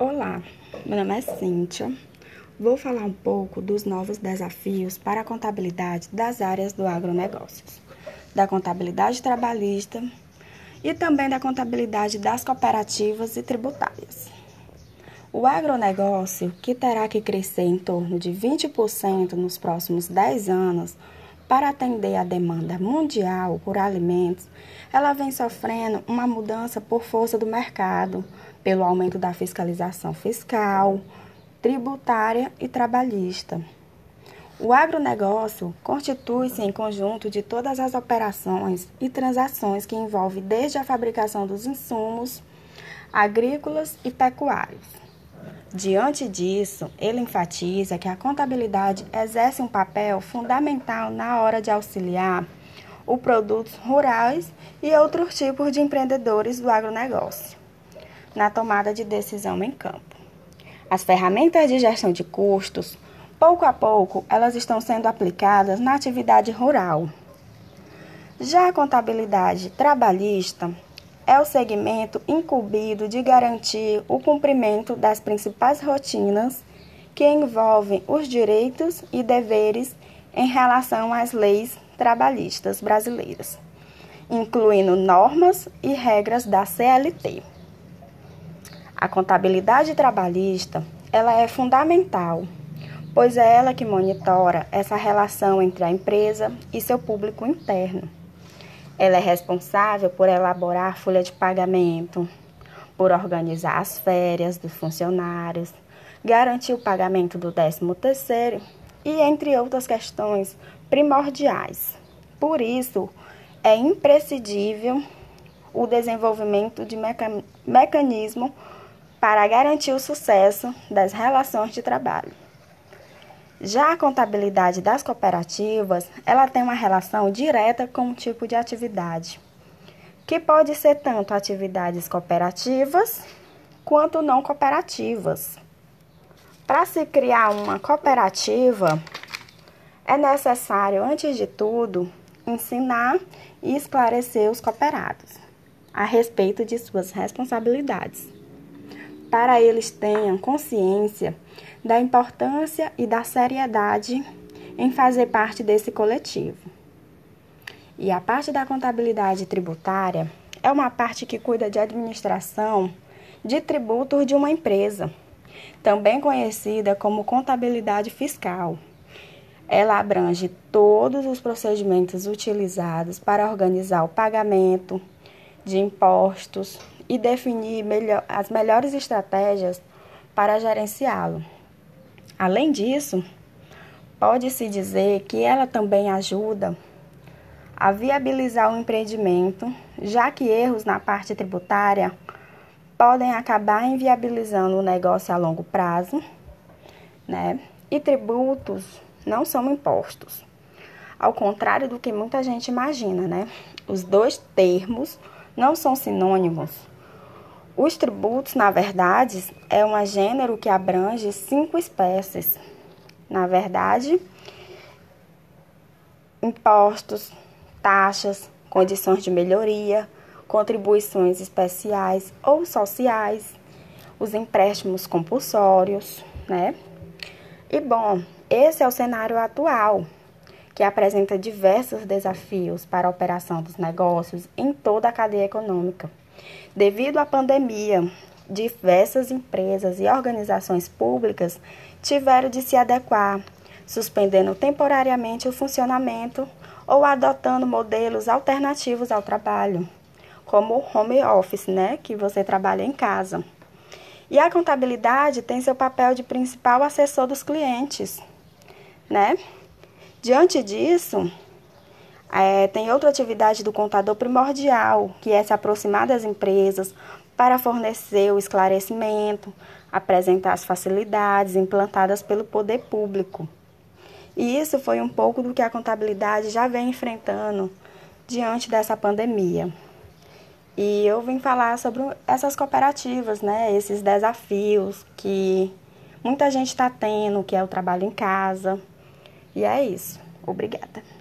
Olá, meu nome é Cíntia. Vou falar um pouco dos novos desafios para a contabilidade das áreas do agronegócios, da contabilidade trabalhista e também da contabilidade das cooperativas e tributárias. O agronegócio, que terá que crescer em torno de 20% nos próximos 10 anos para atender a demanda mundial por alimentos, ela vem sofrendo uma mudança por força do mercado pelo aumento da fiscalização fiscal, tributária e trabalhista. O agronegócio constitui-se em conjunto de todas as operações e transações que envolvem desde a fabricação dos insumos agrícolas e pecuários. Diante disso, ele enfatiza que a contabilidade exerce um papel fundamental na hora de auxiliar os produtos rurais e outros tipos de empreendedores do agronegócio na tomada de decisão em campo. As ferramentas de gestão de custos, pouco a pouco, elas estão sendo aplicadas na atividade rural. Já a contabilidade trabalhista é o segmento incumbido de garantir o cumprimento das principais rotinas que envolvem os direitos e deveres em relação às leis trabalhistas brasileiras, incluindo normas e regras da CLT. A contabilidade trabalhista, ela é fundamental, pois é ela que monitora essa relação entre a empresa e seu público interno. Ela é responsável por elaborar a folha de pagamento, por organizar as férias dos funcionários, garantir o pagamento do 13º e entre outras questões primordiais. Por isso, é imprescindível o desenvolvimento de mecanismos mecanismo para garantir o sucesso das relações de trabalho. Já a contabilidade das cooperativas, ela tem uma relação direta com o tipo de atividade, que pode ser tanto atividades cooperativas quanto não cooperativas. Para se criar uma cooperativa, é necessário, antes de tudo, ensinar e esclarecer os cooperados a respeito de suas responsabilidades para eles tenham consciência da importância e da seriedade em fazer parte desse coletivo. E a parte da contabilidade tributária é uma parte que cuida de administração de tributos de uma empresa, também conhecida como contabilidade fiscal. Ela abrange todos os procedimentos utilizados para organizar o pagamento de impostos, e definir melhor, as melhores estratégias para gerenciá-lo. Além disso, pode-se dizer que ela também ajuda a viabilizar o empreendimento, já que erros na parte tributária podem acabar inviabilizando o negócio a longo prazo, né? E tributos não são impostos. Ao contrário do que muita gente imagina, né? Os dois termos não são sinônimos. Os tributos, na verdade, é um gênero que abrange cinco espécies. Na verdade, impostos, taxas, condições de melhoria, contribuições especiais ou sociais, os empréstimos compulsórios, né? E bom, esse é o cenário atual, que apresenta diversos desafios para a operação dos negócios em toda a cadeia econômica. Devido à pandemia, diversas empresas e organizações públicas tiveram de se adequar, suspendendo temporariamente o funcionamento ou adotando modelos alternativos ao trabalho, como o home office, né, que você trabalha em casa. E a contabilidade tem seu papel de principal assessor dos clientes, né? Diante disso, é, tem outra atividade do contador primordial, que é se aproximar das empresas para fornecer o esclarecimento, apresentar as facilidades implantadas pelo poder público. E isso foi um pouco do que a contabilidade já vem enfrentando diante dessa pandemia. E eu vim falar sobre essas cooperativas, né? Esses desafios que muita gente está tendo, que é o trabalho em casa. E é isso. Obrigada.